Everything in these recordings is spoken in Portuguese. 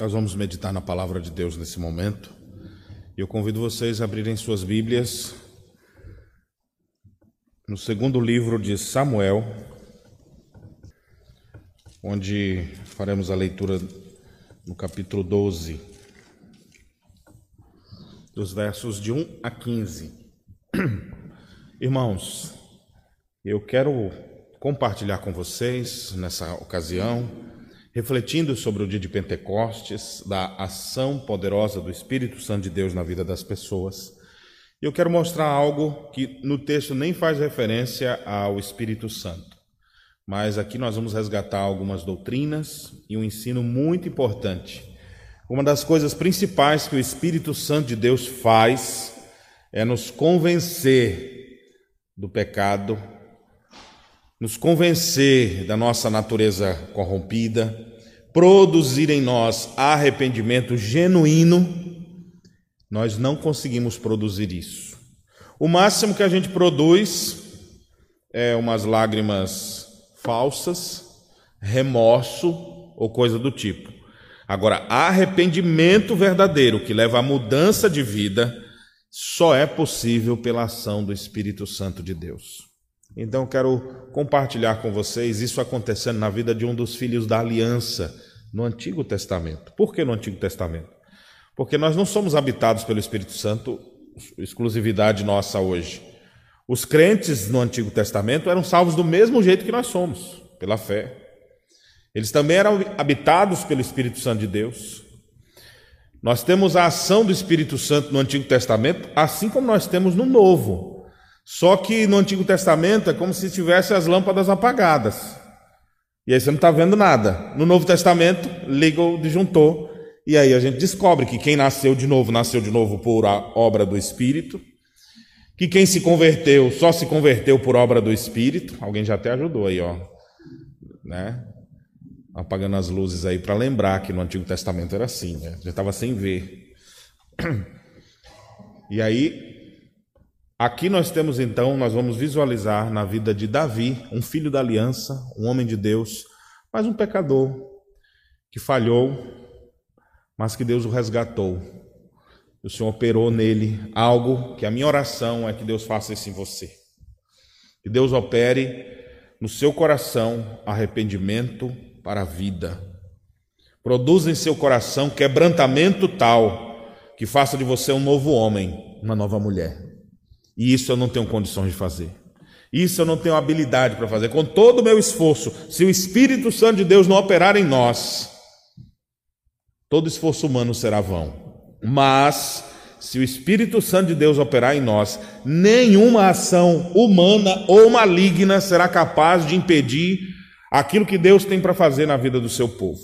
Nós vamos meditar na palavra de Deus nesse momento. Eu convido vocês a abrirem suas Bíblias no segundo livro de Samuel, onde faremos a leitura no capítulo 12, dos versos de 1 a 15. Irmãos, eu quero compartilhar com vocês nessa ocasião refletindo sobre o dia de Pentecostes, da ação poderosa do Espírito Santo de Deus na vida das pessoas. Eu quero mostrar algo que no texto nem faz referência ao Espírito Santo, mas aqui nós vamos resgatar algumas doutrinas e um ensino muito importante. Uma das coisas principais que o Espírito Santo de Deus faz é nos convencer do pecado, nos convencer da nossa natureza corrompida, produzir em nós arrependimento genuíno, nós não conseguimos produzir isso. O máximo que a gente produz é umas lágrimas falsas, remorso ou coisa do tipo. Agora, arrependimento verdadeiro que leva à mudança de vida só é possível pela ação do Espírito Santo de Deus. Então, quero compartilhar com vocês isso acontecendo na vida de um dos filhos da aliança no Antigo Testamento. Por que no Antigo Testamento? Porque nós não somos habitados pelo Espírito Santo, exclusividade nossa hoje. Os crentes no Antigo Testamento eram salvos do mesmo jeito que nós somos, pela fé. Eles também eram habitados pelo Espírito Santo de Deus. Nós temos a ação do Espírito Santo no Antigo Testamento, assim como nós temos no Novo. Só que no Antigo Testamento é como se tivesse as lâmpadas apagadas. E aí você não está vendo nada. No Novo Testamento, liga o disjuntor. E aí a gente descobre que quem nasceu de novo, nasceu de novo por obra do Espírito. Que quem se converteu, só se converteu por obra do Espírito. Alguém já até ajudou aí, ó. Né? Apagando as luzes aí para lembrar que no Antigo Testamento era assim, né? Já estava sem ver. E aí Aqui nós temos então, nós vamos visualizar na vida de Davi, um filho da aliança, um homem de Deus, mas um pecador que falhou, mas que Deus o resgatou. O Senhor operou nele algo que a minha oração é que Deus faça isso em você. Que Deus opere no seu coração arrependimento para a vida. Produza em seu coração quebrantamento tal que faça de você um novo homem, uma nova mulher. E isso eu não tenho condições de fazer. Isso eu não tenho habilidade para fazer. Com todo o meu esforço, se o Espírito Santo de Deus não operar em nós, todo esforço humano será vão. Mas, se o Espírito Santo de Deus operar em nós, nenhuma ação humana ou maligna será capaz de impedir aquilo que Deus tem para fazer na vida do seu povo.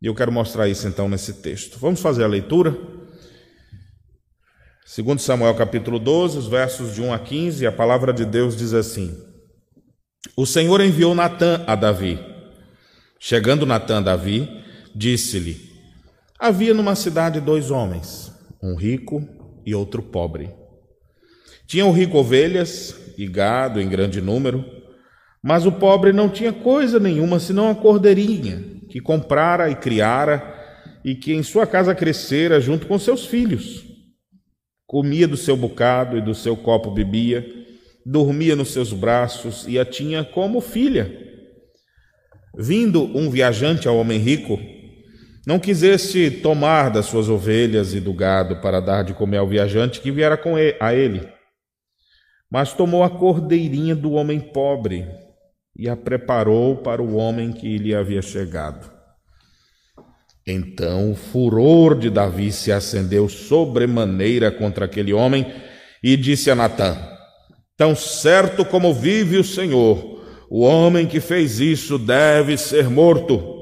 E eu quero mostrar isso então nesse texto. Vamos fazer a leitura? Segundo Samuel capítulo 12, os versos de 1 a 15, a palavra de Deus diz assim: O Senhor enviou Natã a Davi. Chegando Natã a Davi, disse-lhe: Havia numa cidade dois homens, um rico e outro pobre. Tinha o rico ovelhas e gado em grande número, mas o pobre não tinha coisa nenhuma senão a cordeirinha que comprara e criara e que em sua casa crescera junto com seus filhos comia do seu bocado e do seu copo bebia, dormia nos seus braços e a tinha como filha. Vindo um viajante ao homem rico, não quisesse tomar das suas ovelhas e do gado para dar de comer ao viajante que viera com ele, a ele, mas tomou a cordeirinha do homem pobre e a preparou para o homem que lhe havia chegado. Então o furor de Davi se acendeu sobremaneira contra aquele homem e disse a Natã: Tão certo como vive o Senhor, o homem que fez isso deve ser morto.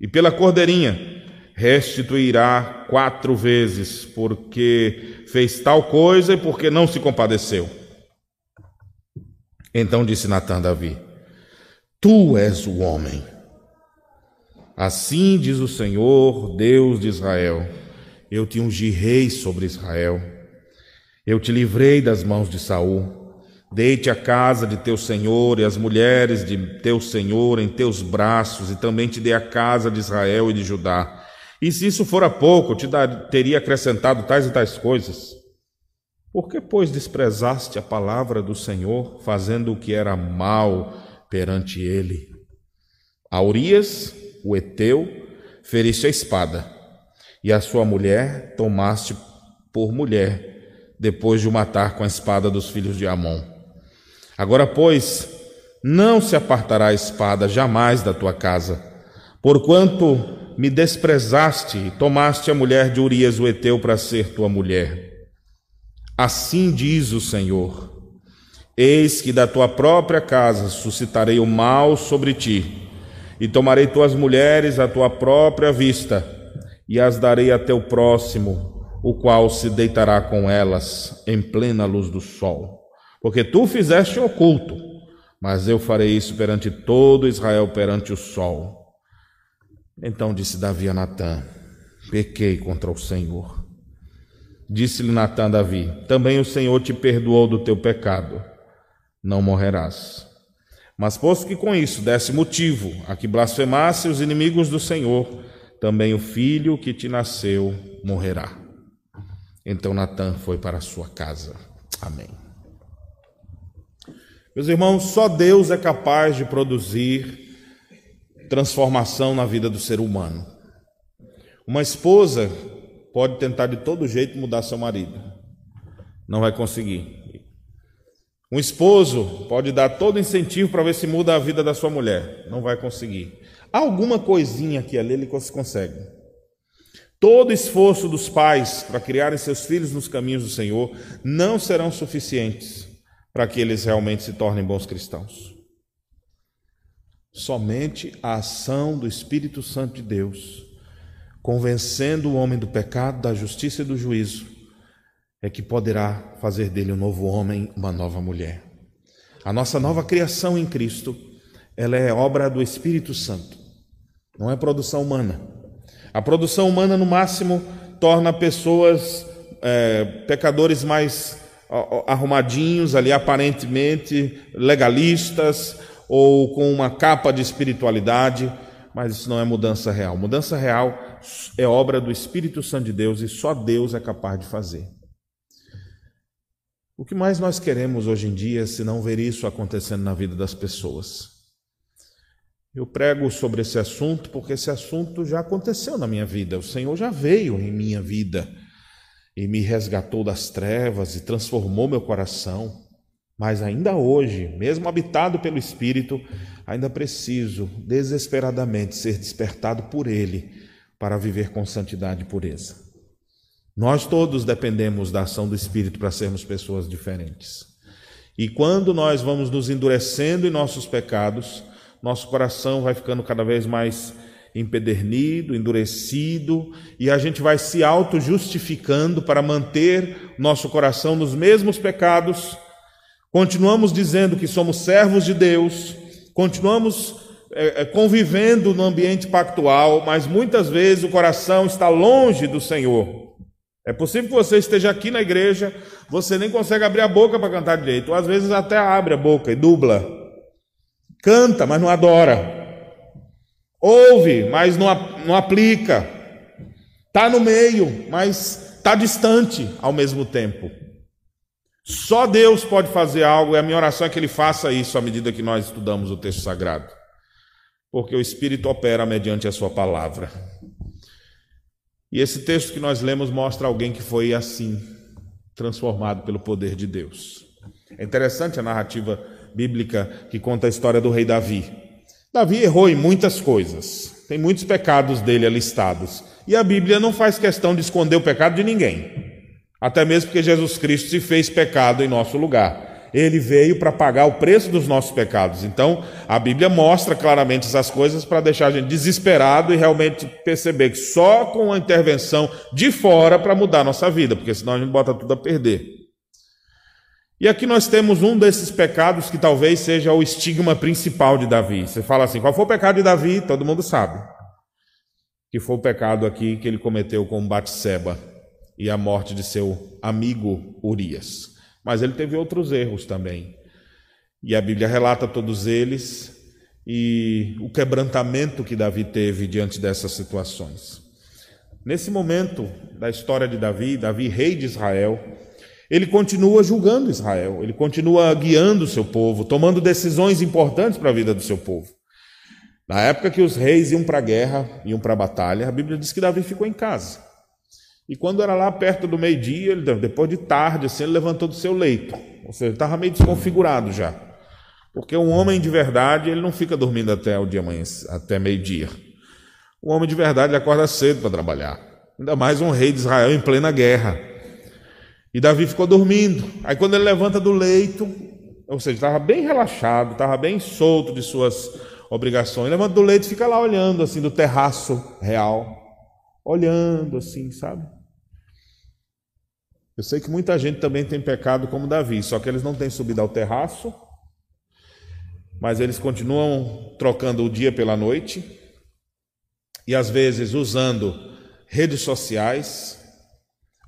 E pela cordeirinha restituirá quatro vezes, porque fez tal coisa e porque não se compadeceu. Então disse Natã a Davi: Tu és o homem. Assim diz o Senhor, Deus de Israel: Eu te ungi rei sobre Israel. Eu te livrei das mãos de Saul, Deite a casa de teu senhor e as mulheres de teu senhor em teus braços, e também te dê a casa de Israel e de Judá. E se isso fora pouco, te dar, teria acrescentado tais e tais coisas. Por que, pois, desprezaste a palavra do Senhor, fazendo o que era mal perante ele? A Urias, o Eteu, feriste a espada, e a sua mulher tomaste por mulher, depois de o matar com a espada dos filhos de Amon. Agora, pois, não se apartará a espada jamais da tua casa, porquanto me desprezaste e tomaste a mulher de Urias o Eteu para ser tua mulher. Assim diz o Senhor: Eis que da tua própria casa suscitarei o mal sobre ti, e tomarei tuas mulheres à tua própria vista, e as darei a teu próximo, o qual se deitará com elas em plena luz do sol. Porque tu fizeste oculto, mas eu farei isso perante todo Israel, perante o sol. Então disse Davi a Natã: Pequei contra o Senhor. Disse-lhe Natã a Davi: Também o Senhor te perdoou do teu pecado, não morrerás. Mas posto que com isso desse motivo a que blasfemasse os inimigos do Senhor, também o filho que te nasceu morrerá. Então Natã foi para sua casa. Amém. Meus irmãos, só Deus é capaz de produzir transformação na vida do ser humano. Uma esposa pode tentar de todo jeito mudar seu marido, não vai conseguir. Um esposo pode dar todo incentivo para ver se muda a vida da sua mulher, não vai conseguir. Alguma coisinha aqui ali ele consegue. Todo esforço dos pais para criarem seus filhos nos caminhos do Senhor não serão suficientes para que eles realmente se tornem bons cristãos. Somente a ação do Espírito Santo de Deus, convencendo o homem do pecado, da justiça e do juízo, é que poderá fazer dele um novo homem, uma nova mulher. A nossa nova criação em Cristo, ela é obra do Espírito Santo, não é produção humana. A produção humana, no máximo, torna pessoas é, pecadores mais arrumadinhos ali, aparentemente legalistas, ou com uma capa de espiritualidade, mas isso não é mudança real. Mudança real é obra do Espírito Santo de Deus e só Deus é capaz de fazer. O que mais nós queremos hoje em dia se não ver isso acontecendo na vida das pessoas? Eu prego sobre esse assunto porque esse assunto já aconteceu na minha vida. O Senhor já veio em minha vida e me resgatou das trevas e transformou meu coração. Mas ainda hoje, mesmo habitado pelo Espírito, ainda preciso desesperadamente ser despertado por Ele para viver com santidade e pureza. Nós todos dependemos da ação do Espírito para sermos pessoas diferentes. E quando nós vamos nos endurecendo em nossos pecados, nosso coração vai ficando cada vez mais empedernido, endurecido, e a gente vai se auto-justificando para manter nosso coração nos mesmos pecados Continuamos dizendo que somos servos de Deus, continuamos é, é, convivendo no ambiente pactual, mas muitas vezes o coração está longe do Senhor. É possível que você esteja aqui na igreja, você nem consegue abrir a boca para cantar direito, ou às vezes até abre a boca e dubla. Canta, mas não adora. Ouve, mas não, não aplica. Está no meio, mas está distante ao mesmo tempo. Só Deus pode fazer algo, e a minha oração é que Ele faça isso à medida que nós estudamos o texto sagrado. Porque o Espírito opera mediante a Sua palavra. E esse texto que nós lemos mostra alguém que foi assim, transformado pelo poder de Deus. É interessante a narrativa bíblica que conta a história do rei Davi. Davi errou em muitas coisas, tem muitos pecados dele alistados. E a Bíblia não faz questão de esconder o pecado de ninguém. Até mesmo porque Jesus Cristo se fez pecado em nosso lugar. Ele veio para pagar o preço dos nossos pecados. Então, a Bíblia mostra claramente essas coisas para deixar a gente desesperado e realmente perceber que só com a intervenção de fora para mudar a nossa vida, porque senão a gente bota tudo a perder. E aqui nós temos um desses pecados que talvez seja o estigma principal de Davi. Você fala assim: qual foi o pecado de Davi? Todo mundo sabe. Que foi o pecado aqui que ele cometeu com Batseba e a morte de seu amigo Urias. Mas ele teve outros erros também. E a Bíblia relata todos eles e o quebrantamento que Davi teve diante dessas situações. Nesse momento da história de Davi, Davi, rei de Israel, ele continua julgando Israel, ele continua guiando o seu povo, tomando decisões importantes para a vida do seu povo. Na época que os reis iam para a guerra, iam para a batalha, a Bíblia diz que Davi ficou em casa. E quando era lá perto do meio-dia, depois de tarde, assim, ele levantou do seu leito. Ou seja, estava meio desconfigurado já. Porque um homem de verdade, ele não fica dormindo até o dia até meio-dia. O homem de verdade acorda cedo para trabalhar. Ainda mais um rei de Israel em plena guerra. E Davi ficou dormindo. Aí quando ele levanta do leito, ou seja, estava bem relaxado, estava bem solto de suas obrigações. Levanta do leito e fica lá olhando assim do terraço real. Olhando assim, sabe? Eu sei que muita gente também tem pecado como Davi, só que eles não têm subido ao terraço, mas eles continuam trocando o dia pela noite e às vezes usando redes sociais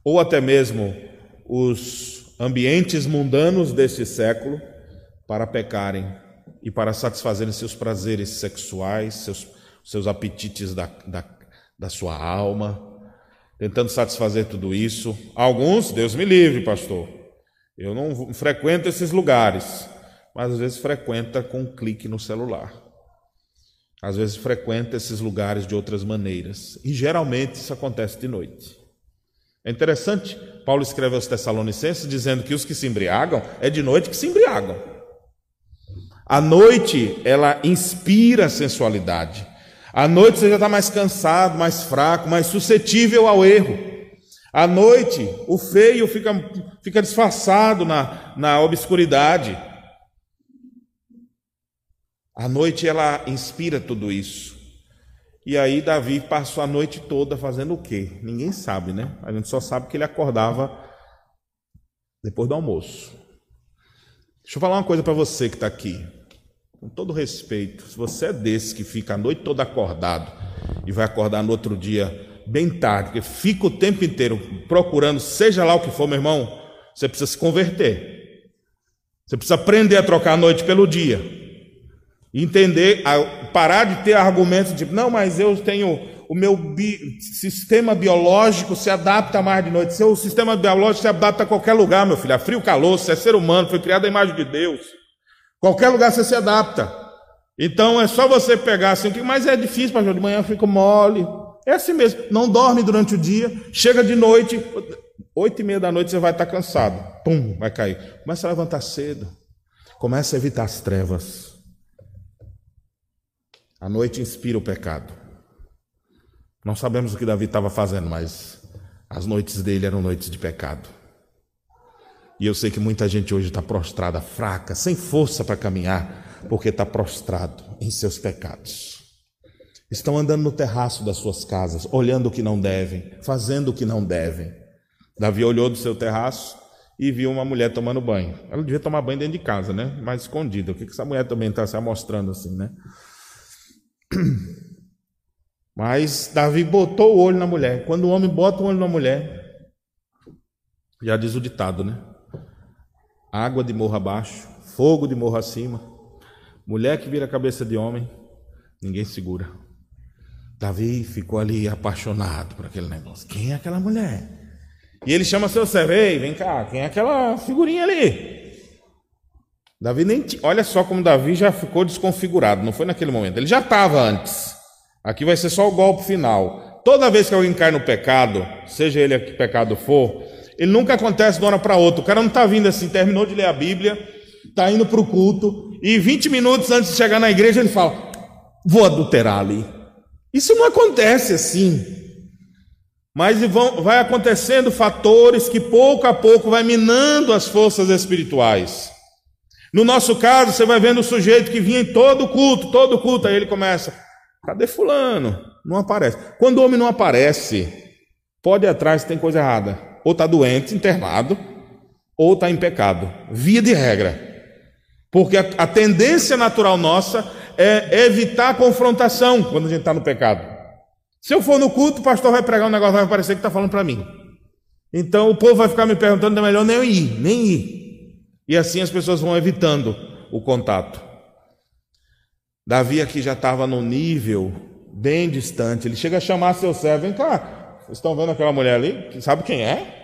ou até mesmo os ambientes mundanos deste século para pecarem e para satisfazerem seus prazeres sexuais, seus, seus apetites da, da, da sua alma, tentando satisfazer tudo isso. Alguns, Deus me livre, pastor. Eu não frequento esses lugares, mas às vezes frequenta com um clique no celular. Às vezes frequenta esses lugares de outras maneiras. E geralmente isso acontece de noite. É interessante, Paulo escreve aos Tessalonicenses dizendo que os que se embriagam é de noite que se embriagam. A noite, ela inspira sensualidade. À noite você já está mais cansado, mais fraco, mais suscetível ao erro. À noite, o feio fica, fica disfarçado na, na obscuridade. A noite, ela inspira tudo isso. E aí, Davi passou a noite toda fazendo o quê? Ninguém sabe, né? A gente só sabe que ele acordava depois do almoço. Deixa eu falar uma coisa para você que está aqui com todo respeito, se você é desse que fica a noite toda acordado e vai acordar no outro dia bem tarde, que fica o tempo inteiro procurando, seja lá o que for, meu irmão, você precisa se converter. Você precisa aprender a trocar a noite pelo dia. Entender, parar de ter argumentos de, não, mas eu tenho o meu bi, sistema biológico se adapta mais de noite. Seu sistema biológico se adapta a qualquer lugar, meu filho. A frio, calor, você é ser humano, foi criado à imagem de Deus. Qualquer lugar você se adapta. Então é só você pegar assim, mas é difícil, pastor, de manhã fica mole. É assim mesmo. Não dorme durante o dia, chega de noite, oito e meia da noite você vai estar cansado. Pum, vai cair. Começa a levantar cedo. Começa a evitar as trevas. A noite inspira o pecado. Não sabemos o que Davi estava fazendo, mas as noites dele eram noites de pecado. E eu sei que muita gente hoje está prostrada, fraca, sem força para caminhar, porque está prostrado em seus pecados. Estão andando no terraço das suas casas, olhando o que não devem, fazendo o que não devem. Davi olhou do seu terraço e viu uma mulher tomando banho. Ela devia tomar banho dentro de casa, né? Mais escondida. O que, essa mulher também está se mostrando assim, né? Mas Davi botou o olho na mulher. Quando o homem bota o olho na mulher, já diz o ditado, né? Água de morro abaixo, fogo de morro acima, mulher que vira cabeça de homem, ninguém segura. Davi ficou ali apaixonado por aquele negócio. Quem é aquela mulher? E ele chama seu servo, ei, vem cá, quem é aquela figurinha ali? Davi nem. Olha só como Davi já ficou desconfigurado, não foi naquele momento, ele já estava antes. Aqui vai ser só o golpe final. Toda vez que alguém cai no pecado, seja ele que pecado for, ele nunca acontece de uma hora para outra. O cara não está vindo assim, terminou de ler a Bíblia, está indo para o culto, e 20 minutos antes de chegar na igreja ele fala: Vou adulterar ali. Isso não acontece assim. Mas vai acontecendo fatores que pouco a pouco vai minando as forças espirituais. No nosso caso, você vai vendo o sujeito que vinha em todo culto, todo culto, aí ele começa: cadê Fulano? Não aparece. Quando o homem não aparece, pode ir atrás, tem coisa errada ou está doente, internado, ou está em pecado. Via de regra. Porque a, a, tendência natural nossa é evitar a confrontação quando a gente está no pecado. Se eu for no culto, o pastor vai pregar um negócio, vai parecer que está falando para mim. Então o povo vai ficar me perguntando, é melhor nem ir, nem ir. E assim as pessoas vão evitando o contato. Davi aqui já estava no nível bem distante. Ele chega a chamar seu servo: vem cá, vocês estão vendo aquela mulher ali? Sabe quem é?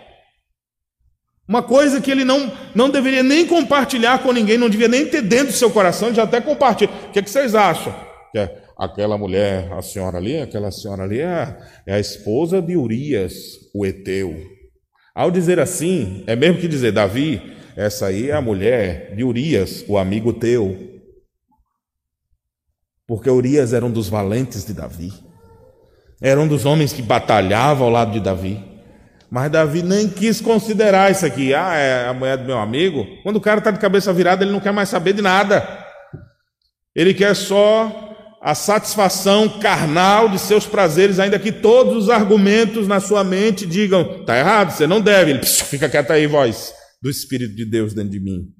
Uma coisa que ele não, não deveria nem compartilhar com ninguém, não devia nem ter dentro do seu coração, ele já até compartilha. O que, é que vocês acham? Que é, aquela mulher, a senhora ali, aquela senhora ali é, é a esposa de Urias, o Eteu. Ao dizer assim, é mesmo que dizer, Davi, essa aí é a mulher de Urias, o amigo teu. Porque Urias era um dos valentes de Davi. Era um dos homens que batalhava ao lado de Davi. Mas Davi nem quis considerar isso aqui. Ah, é a mulher do meu amigo. Quando o cara está de cabeça virada, ele não quer mais saber de nada. Ele quer só a satisfação carnal de seus prazeres, ainda que todos os argumentos na sua mente digam: está errado, você não deve. Ele fica quieto aí, voz do Espírito de Deus dentro de mim.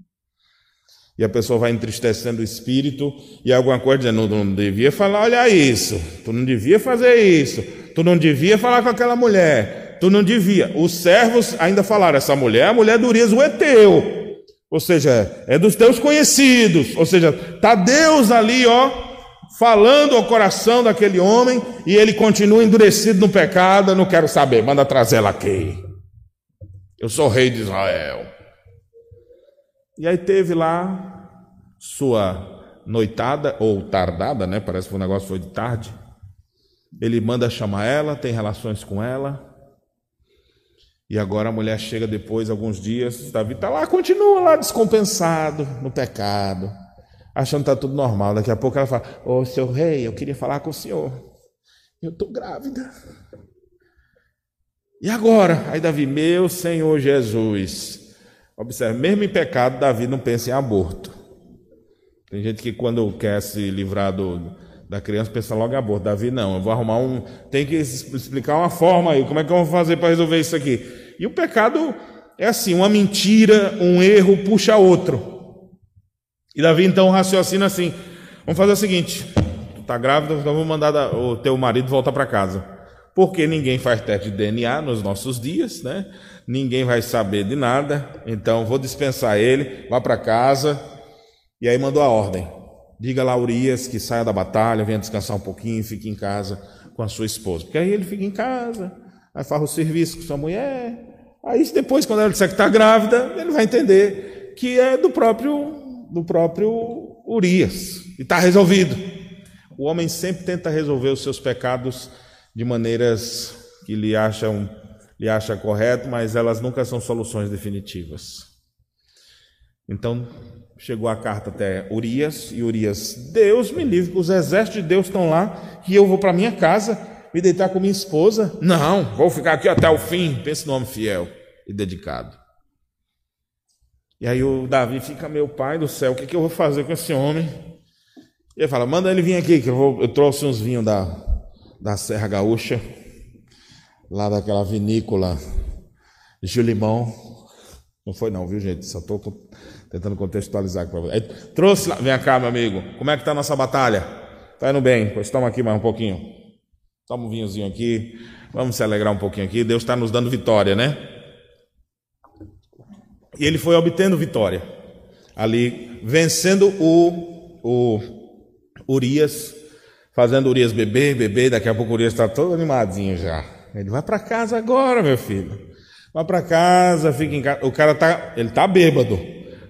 E a pessoa vai entristecendo o espírito e alguma coisa dizendo: não, não devia falar, olha isso, tu não devia fazer isso, tu não devia falar com aquela mulher tu não devia. Os servos ainda falaram: essa mulher é a mulher do Urias, o Eteu. Ou seja, é dos teus conhecidos. Ou seja, está Deus ali, ó, falando ao coração daquele homem e ele continua endurecido no pecado. Eu não quero saber, manda trazer ela aqui. Eu sou rei de Israel. E aí teve lá sua noitada ou tardada, né? Parece que o negócio foi de tarde. Ele manda chamar ela, tem relações com ela. E agora a mulher chega depois, alguns dias, Davi está lá, continua lá descompensado no pecado, achando que está tudo normal. Daqui a pouco ela fala: Ô oh, seu rei, eu queria falar com o senhor. Eu estou grávida. E agora? Aí Davi, meu Senhor Jesus. Observe, mesmo em pecado, Davi não pensa em aborto. Tem gente que quando quer se livrar do, da criança pensa logo em aborto. Davi não, eu vou arrumar um. Tem que explicar uma forma aí. Como é que eu vou fazer para resolver isso aqui? E o pecado é assim: uma mentira, um erro puxa outro. E Davi então raciocina assim: vamos fazer o seguinte, tu está grávida, então vamos mandar o teu marido voltar para casa. Porque ninguém faz teste de DNA nos nossos dias, né? Ninguém vai saber de nada. Então vou dispensar ele, vá para casa. E aí mandou a ordem: diga a Urias que saia da batalha, venha descansar um pouquinho, fique em casa com a sua esposa. Porque aí ele fica em casa, aí faz o serviço com sua mulher. Aí depois, quando ela disser que está grávida, ele vai entender que é do próprio, do próprio Urias. E está resolvido. O homem sempre tenta resolver os seus pecados de maneiras que lhe acham lhe acha correto, mas elas nunca são soluções definitivas. Então, chegou a carta até Urias, e Urias, Deus me livre, os exércitos de Deus estão lá, e eu vou para minha casa me deitar com minha esposa. Não, vou ficar aqui até o fim. Pense no homem fiel e dedicado. E aí o Davi fica, meu pai do céu, o que, que eu vou fazer com esse homem? E ele fala, manda ele vir aqui, que eu, vou, eu trouxe uns vinhos da, da Serra Gaúcha, lá daquela vinícola Julimão. Não foi não, viu gente? Só estou tentando contextualizar para você. trouxe lá, vem cá, meu amigo, como é que está a nossa batalha? Está indo bem, pois toma aqui mais um pouquinho. Toma um vinhozinho aqui, vamos se alegrar um pouquinho aqui. Deus está nos dando vitória, né? E ele foi obtendo vitória, ali, vencendo o, o Urias, fazendo Urias beber, beber. Daqui a pouco o Urias está todo animadinho já. Ele vai para casa agora, meu filho. Vai para casa, fica em casa. O cara tá, ele tá bêbado,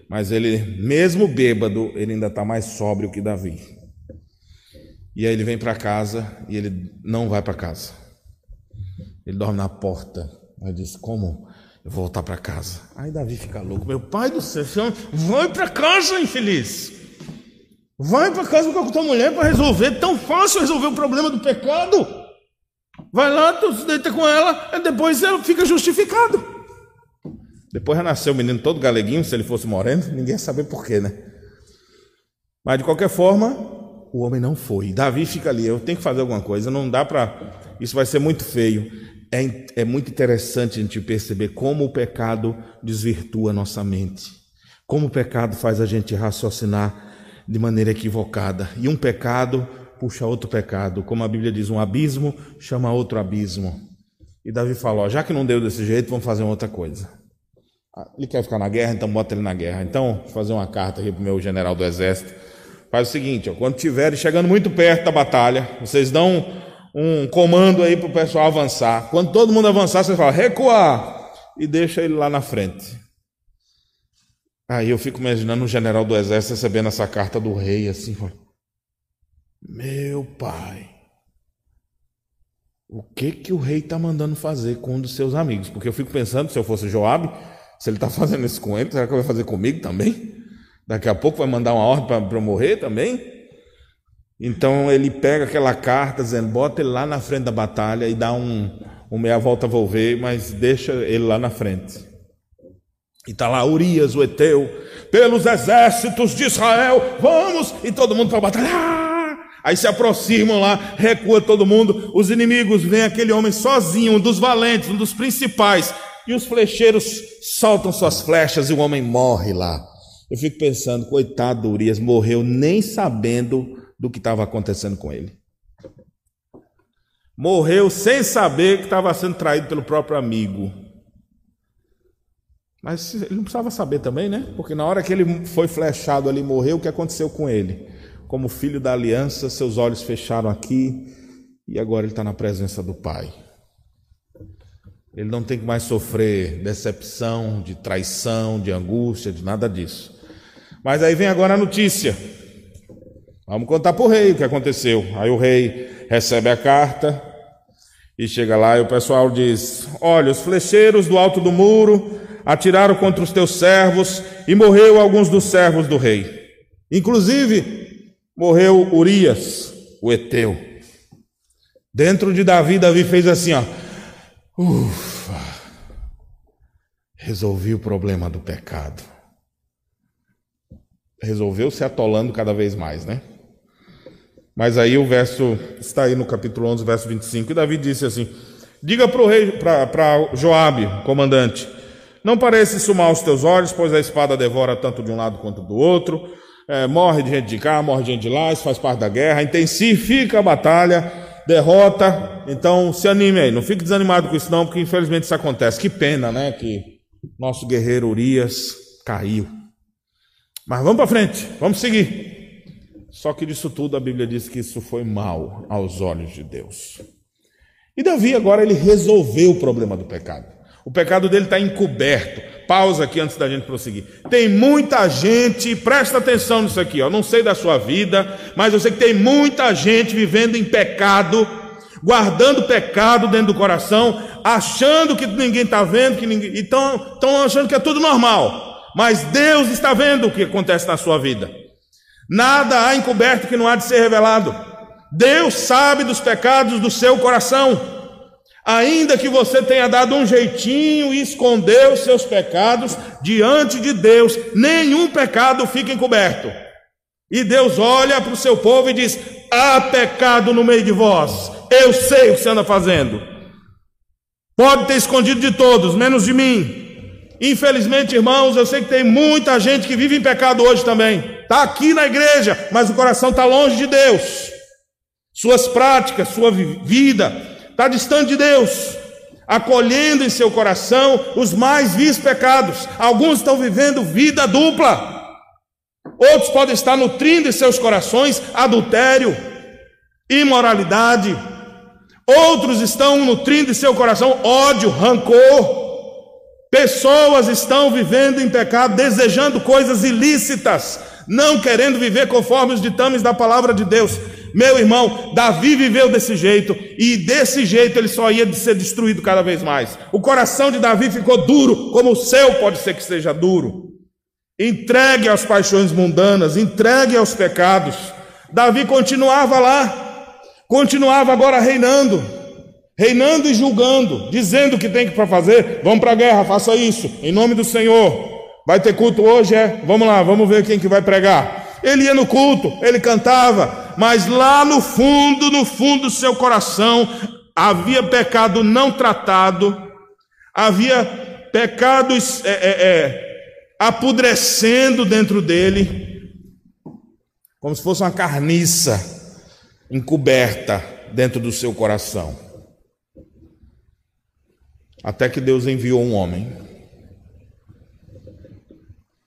mas ele, mesmo bêbado, ele ainda está mais sóbrio que Davi. E aí ele vem para casa e ele não vai para casa. Ele dorme na porta. Aí diz: Como? Eu vou voltar para casa. Aí Davi fica louco. Meu pai do céu, vai para casa, infeliz. Vai para casa com a tua mulher para resolver. Tão fácil resolver o problema do pecado. Vai lá, tu se deita com ela, e depois ela fica justificado. Depois já nasceu o menino todo galeguinho, se ele fosse moreno, ninguém ia saber porquê, né? Mas de qualquer forma, o homem não foi. Davi fica ali, eu tenho que fazer alguma coisa, não dá para. Isso vai ser muito feio. É, é muito interessante a gente perceber como o pecado desvirtua a nossa mente. Como o pecado faz a gente raciocinar de maneira equivocada. E um pecado puxa outro pecado. Como a Bíblia diz, um abismo chama outro abismo. E Davi falou: já que não deu desse jeito, vamos fazer outra coisa. Ele quer ficar na guerra, então bota ele na guerra. Então, vou fazer uma carta aqui para o meu general do exército. Faz o seguinte: ó, quando estiverem chegando muito perto da batalha, vocês dão um comando aí para o pessoal avançar. Quando todo mundo avançar, você fala recuar e deixa ele lá na frente. Aí eu fico imaginando o general do exército recebendo essa carta do rei assim, fala, meu pai, o que que o rei está mandando fazer com um dos seus amigos? Porque eu fico pensando, se eu fosse Joabe, se ele está fazendo isso com ele, será que vai fazer comigo também? Daqui a pouco vai mandar uma ordem para eu morrer também? Então ele pega aquela carta dizendo, bota ele lá na frente da batalha e dá um, um meia volta volver, mas deixa ele lá na frente. E está lá Urias, o Eteu, pelos exércitos de Israel, vamos! E todo mundo para batalhar. Aí se aproximam lá, recua todo mundo. Os inimigos veem aquele homem sozinho, um dos valentes, um dos principais. E os flecheiros soltam suas flechas e o homem morre lá. Eu fico pensando, coitado Urias, morreu nem sabendo do que estava acontecendo com ele. Morreu sem saber que estava sendo traído pelo próprio amigo. Mas ele não precisava saber também, né? Porque na hora que ele foi flechado ali, morreu, o que aconteceu com ele? Como filho da aliança, seus olhos fecharam aqui e agora ele está na presença do Pai. Ele não tem que mais sofrer decepção, de traição, de angústia, de nada disso. Mas aí vem agora a notícia. Vamos contar para o rei o que aconteceu. Aí o rei recebe a carta e chega lá e o pessoal diz: Olha, os flecheiros do alto do muro atiraram contra os teus servos e morreu alguns dos servos do rei. Inclusive, morreu Urias, o Eteu. Dentro de Davi, Davi fez assim, ó. Ufa. Resolvi o problema do pecado. Resolveu se atolando cada vez mais, né? Mas aí o verso está aí no capítulo 11, verso 25, e Davi disse assim: Diga para o rei, para Joabe, comandante, não parece sumar os teus olhos, pois a espada devora tanto de um lado quanto do outro. É, morre de gente de cá, morre de gente de lá, isso faz parte da guerra. Intensifica a batalha, derrota. Então se anime aí, não fique desanimado com isso, não, porque infelizmente isso acontece. Que pena, né? Que nosso guerreiro Urias caiu. Mas vamos para frente, vamos seguir. Só que disso tudo a Bíblia diz que isso foi mal aos olhos de Deus. E Davi agora ele resolveu o problema do pecado. O pecado dele está encoberto. Pausa aqui antes da gente prosseguir. Tem muita gente, presta atenção nisso aqui, ó. Não sei da sua vida, mas eu sei que tem muita gente vivendo em pecado, guardando pecado dentro do coração, achando que ninguém está vendo, que ninguém. Estão achando que é tudo normal. Mas Deus está vendo o que acontece na sua vida. Nada há encoberto que não há de ser revelado. Deus sabe dos pecados do seu coração. Ainda que você tenha dado um jeitinho e escondeu seus pecados diante de Deus, nenhum pecado fica encoberto. E Deus olha para o seu povo e diz: há pecado no meio de vós, eu sei o que você anda fazendo. Pode ter escondido de todos, menos de mim. Infelizmente, irmãos, eu sei que tem muita gente que vive em pecado hoje também está aqui na igreja, mas o coração está longe de Deus. Suas práticas, sua vida está distante de Deus, acolhendo em seu coração os mais vis pecados. Alguns estão vivendo vida dupla. Outros podem estar nutrindo em seus corações adultério, imoralidade. Outros estão nutrindo em seu coração ódio, rancor. Pessoas estão vivendo em pecado, desejando coisas ilícitas, não querendo viver conforme os ditames da palavra de Deus. Meu irmão, Davi viveu desse jeito e desse jeito ele só ia ser destruído cada vez mais. O coração de Davi ficou duro, como o seu pode ser que seja duro. Entregue às paixões mundanas, entregue aos pecados. Davi continuava lá, continuava agora reinando, reinando e julgando, dizendo o que tem que fazer. Vamos para a guerra, faça isso, em nome do Senhor. Vai ter culto hoje, é? Vamos lá, vamos ver quem que vai pregar. Ele ia no culto, ele cantava, mas lá no fundo, no fundo do seu coração, havia pecado não tratado, havia pecados é, é, é, apodrecendo dentro dele, como se fosse uma carniça encoberta dentro do seu coração. Até que Deus enviou um homem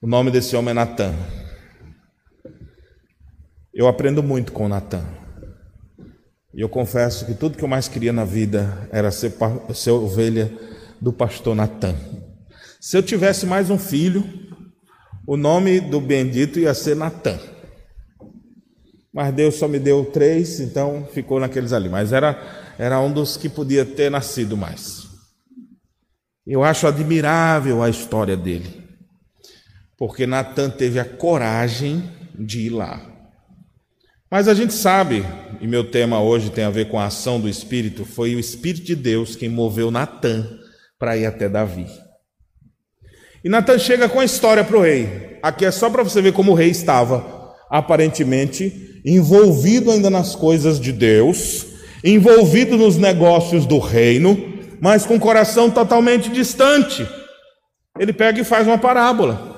O nome desse homem é Natan. Eu aprendo muito com Natan. E eu confesso que tudo que eu mais queria na vida era ser, ser ovelha do pastor Natan. Se eu tivesse mais um filho, o nome do bendito ia ser Natan. Mas Deus só me deu três, então ficou naqueles ali. Mas era, era um dos que podia ter nascido mais. Eu acho admirável a história dele, porque Natan teve a coragem de ir lá. Mas a gente sabe, e meu tema hoje tem a ver com a ação do Espírito, foi o Espírito de Deus quem moveu Natan para ir até Davi. E Natan chega com a história para o rei. Aqui é só para você ver como o rei estava, aparentemente, envolvido ainda nas coisas de Deus, envolvido nos negócios do reino, mas com o coração totalmente distante. Ele pega e faz uma parábola.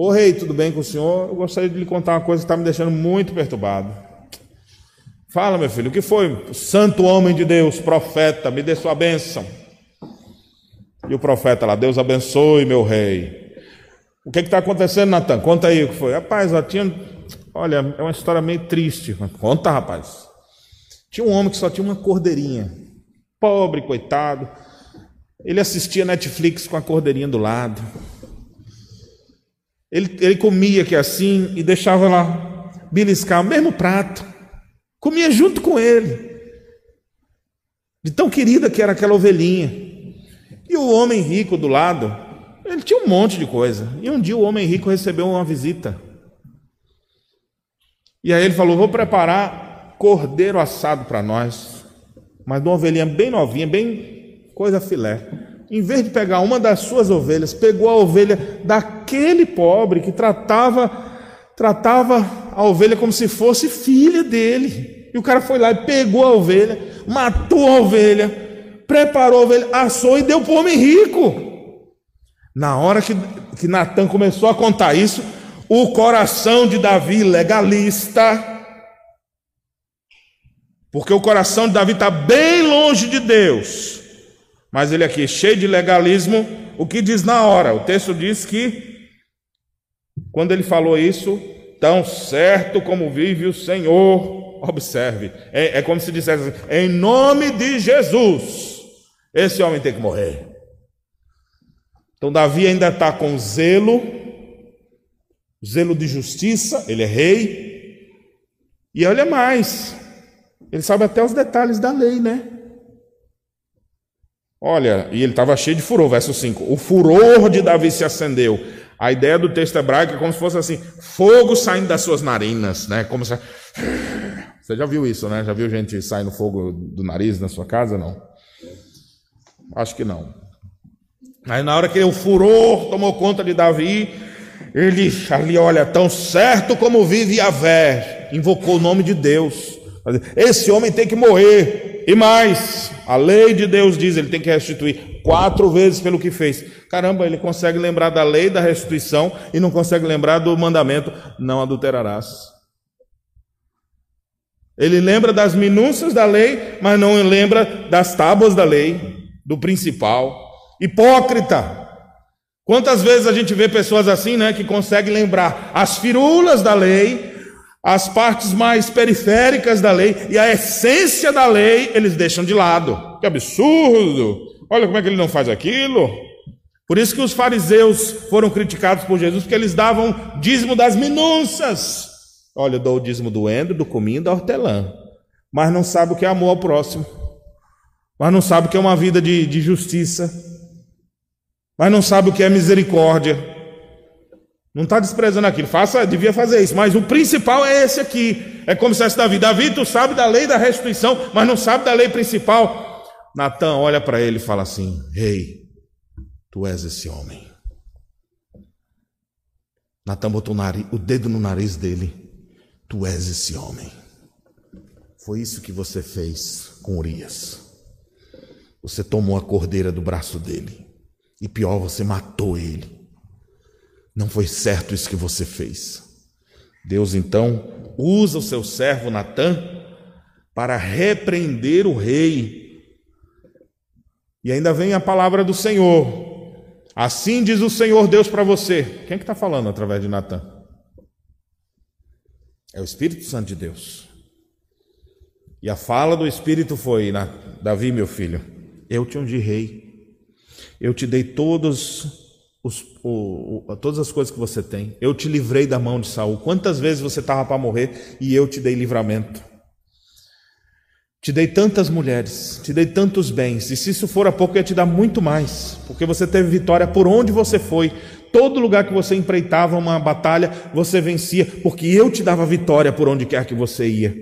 Ô rei, tudo bem com o senhor? Eu gostaria de lhe contar uma coisa que está me deixando muito perturbado. Fala, meu filho, o que foi? Santo homem de Deus, profeta, me dê sua bênção. E o profeta lá, Deus abençoe, meu rei. O que está acontecendo, Natan? Conta aí o que foi. Rapaz, já tinha. Olha, é uma história meio triste. Conta, rapaz. Tinha um homem que só tinha uma cordeirinha. Pobre, coitado. Ele assistia Netflix com a cordeirinha do lado. Ele, ele comia aqui assim e deixava lá beliscar o mesmo prato. Comia junto com ele. De tão querida que era aquela ovelhinha. E o homem rico do lado, ele tinha um monte de coisa. E um dia o homem rico recebeu uma visita. E aí ele falou: Vou preparar cordeiro assado para nós mas de uma ovelhinha bem novinha, bem coisa filé. Em vez de pegar uma das suas ovelhas, pegou a ovelha daquele pobre que tratava tratava a ovelha como se fosse filha dele. E o cara foi lá e pegou a ovelha, matou a ovelha, preparou a ovelha, assou e deu para o homem rico. Na hora que, que Natan começou a contar isso, o coração de Davi, legalista, porque o coração de Davi está bem longe de Deus. Mas ele aqui, cheio de legalismo, o que diz na hora? O texto diz que, quando ele falou isso, tão certo como vive o Senhor, observe, é, é como se dissesse assim, em nome de Jesus, esse homem tem que morrer. Então, Davi ainda está com zelo, zelo de justiça, ele é rei, e olha mais, ele sabe até os detalhes da lei, né? Olha, e ele estava cheio de furor, verso 5. O furor de Davi se acendeu. A ideia do texto hebraico é como se fosse assim: fogo saindo das suas narinas, né? Como se. Você já viu isso, né? Já viu gente saindo fogo do nariz na sua casa? Não. Acho que não. Aí na hora que o furor tomou conta de Davi, ele ali, olha, tão certo como vive Yahvé, invocou o nome de Deus. Esse homem tem que morrer. E mais, a lei de Deus diz, ele tem que restituir quatro vezes pelo que fez. Caramba, ele consegue lembrar da lei da restituição e não consegue lembrar do mandamento: não adulterarás. Ele lembra das minúcias da lei, mas não lembra das tábuas da lei, do principal. Hipócrita. Quantas vezes a gente vê pessoas assim, né, que conseguem lembrar as firulas da lei, as partes mais periféricas da lei e a essência da lei eles deixam de lado. Que absurdo! Olha como é que ele não faz aquilo. Por isso que os fariseus foram criticados por Jesus, porque eles davam dízimo das minúcias. Olha, eu dou o dízimo do endro, do cominho, da hortelã. Mas não sabe o que é amor ao próximo. Mas não sabe o que é uma vida de, de justiça. Mas não sabe o que é misericórdia. Não está desprezando aquilo, faça, devia fazer isso, mas o principal é esse aqui. É como se fosse Davi. Davi, tu sabe da lei da restituição, mas não sabe da lei principal. Natan olha para ele e fala assim: Rei, hey, tu és esse homem. Natan botou o, o dedo no nariz dele. Tu és esse homem. Foi isso que você fez com Urias. Você tomou a cordeira do braço dele. E pior, você matou ele. Não foi certo isso que você fez. Deus então usa o seu servo Natã para repreender o rei. E ainda vem a palavra do Senhor. Assim diz o Senhor Deus para você. Quem é que está falando através de Natan? É o Espírito Santo de Deus. E a fala do Espírito foi: Davi, meu filho, eu te ungi rei, eu te dei todos os, o, o, todas as coisas que você tem, eu te livrei da mão de Saul. Quantas vezes você estava para morrer e eu te dei livramento? Te dei tantas mulheres, te dei tantos bens, e se isso for a pouco, eu ia te dar muito mais, porque você teve vitória por onde você foi. Todo lugar que você empreitava uma batalha, você vencia, porque eu te dava vitória por onde quer que você ia.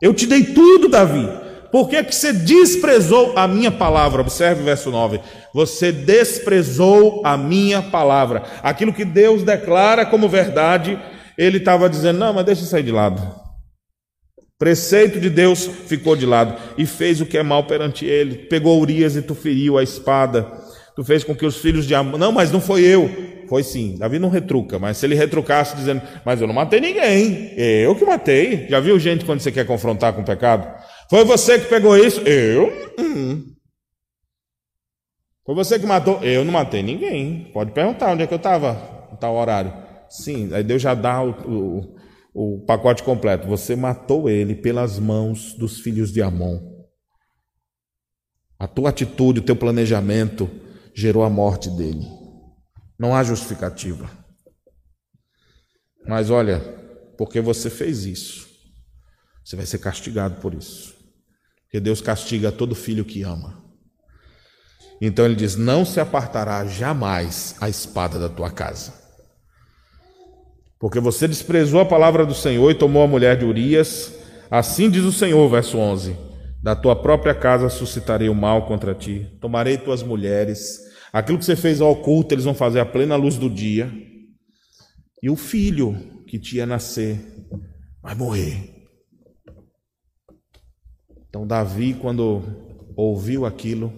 Eu te dei tudo, Davi. Por que, que você desprezou a minha palavra? Observe o verso 9. Você desprezou a minha palavra. Aquilo que Deus declara como verdade, ele estava dizendo: não, mas deixa eu sair de lado. Preceito de Deus ficou de lado e fez o que é mal perante ele. Pegou Urias e tu feriu a espada. Tu fez com que os filhos de Amon. Não, mas não foi eu. Foi sim. Davi não retruca, mas se ele retrucasse dizendo, mas eu não matei ninguém. Eu que matei. Já viu gente quando você quer confrontar com o pecado? Foi você que pegou isso? Eu? Hum. Foi você que matou? Eu não matei ninguém. Pode perguntar onde é que eu estava, no tal horário. Sim, aí Deus já dá o, o o pacote completo. Você matou ele pelas mãos dos filhos de Amon. A tua atitude, o teu planejamento gerou a morte dele. Não há justificativa. Mas olha, porque você fez isso, você vai ser castigado por isso. Porque Deus castiga todo filho que ama. Então ele diz: Não se apartará jamais a espada da tua casa. Porque você desprezou a palavra do Senhor e tomou a mulher de Urias. Assim diz o Senhor, verso 11: Da tua própria casa suscitarei o mal contra ti, tomarei tuas mulheres. Aquilo que você fez ao oculto, eles vão fazer à plena luz do dia. E o filho que te ia nascer vai morrer. Então, Davi, quando ouviu aquilo,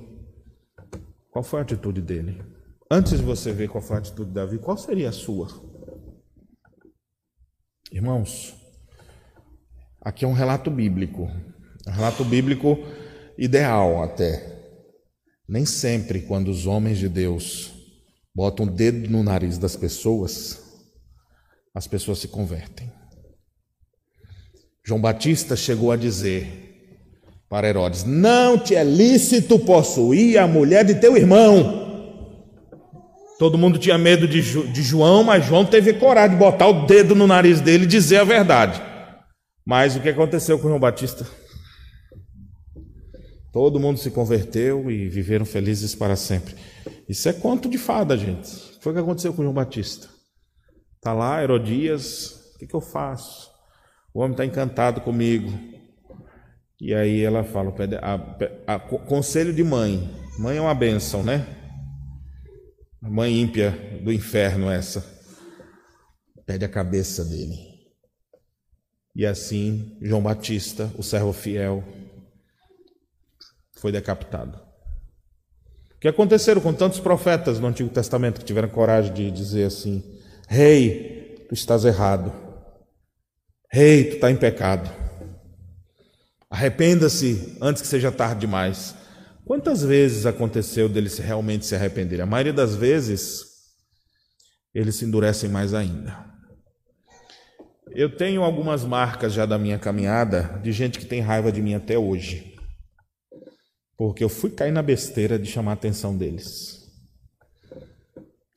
qual foi a atitude dele? Antes de você ver qual foi a atitude de Davi, qual seria a sua? Irmãos, aqui é um relato bíblico, um relato bíblico ideal até. Nem sempre, quando os homens de Deus botam o dedo no nariz das pessoas, as pessoas se convertem. João Batista chegou a dizer para Herodes: Não te é lícito possuir a mulher de teu irmão. Todo mundo tinha medo de, de João, mas João teve coragem de botar o dedo no nariz dele e dizer a verdade. Mas o que aconteceu com João Batista? Todo mundo se converteu e viveram felizes para sempre. Isso é conto de fada, gente. O que foi que aconteceu com João Batista? Está lá, Herodias, o que, que eu faço? O homem está encantado comigo. E aí ela fala: a, a, a, conselho de mãe. Mãe é uma bênção, né? A mãe ímpia do inferno, essa. Pede a cabeça dele. E assim, João Batista, o servo fiel, foi decapitado. O que aconteceram com tantos profetas no Antigo Testamento que tiveram coragem de dizer assim: Rei, tu estás errado. Rei, tu está em pecado. Arrependa-se antes que seja tarde demais. Quantas vezes aconteceu deles realmente se arrependerem? A maioria das vezes, eles se endurecem mais ainda. Eu tenho algumas marcas já da minha caminhada de gente que tem raiva de mim até hoje. Porque eu fui cair na besteira de chamar a atenção deles.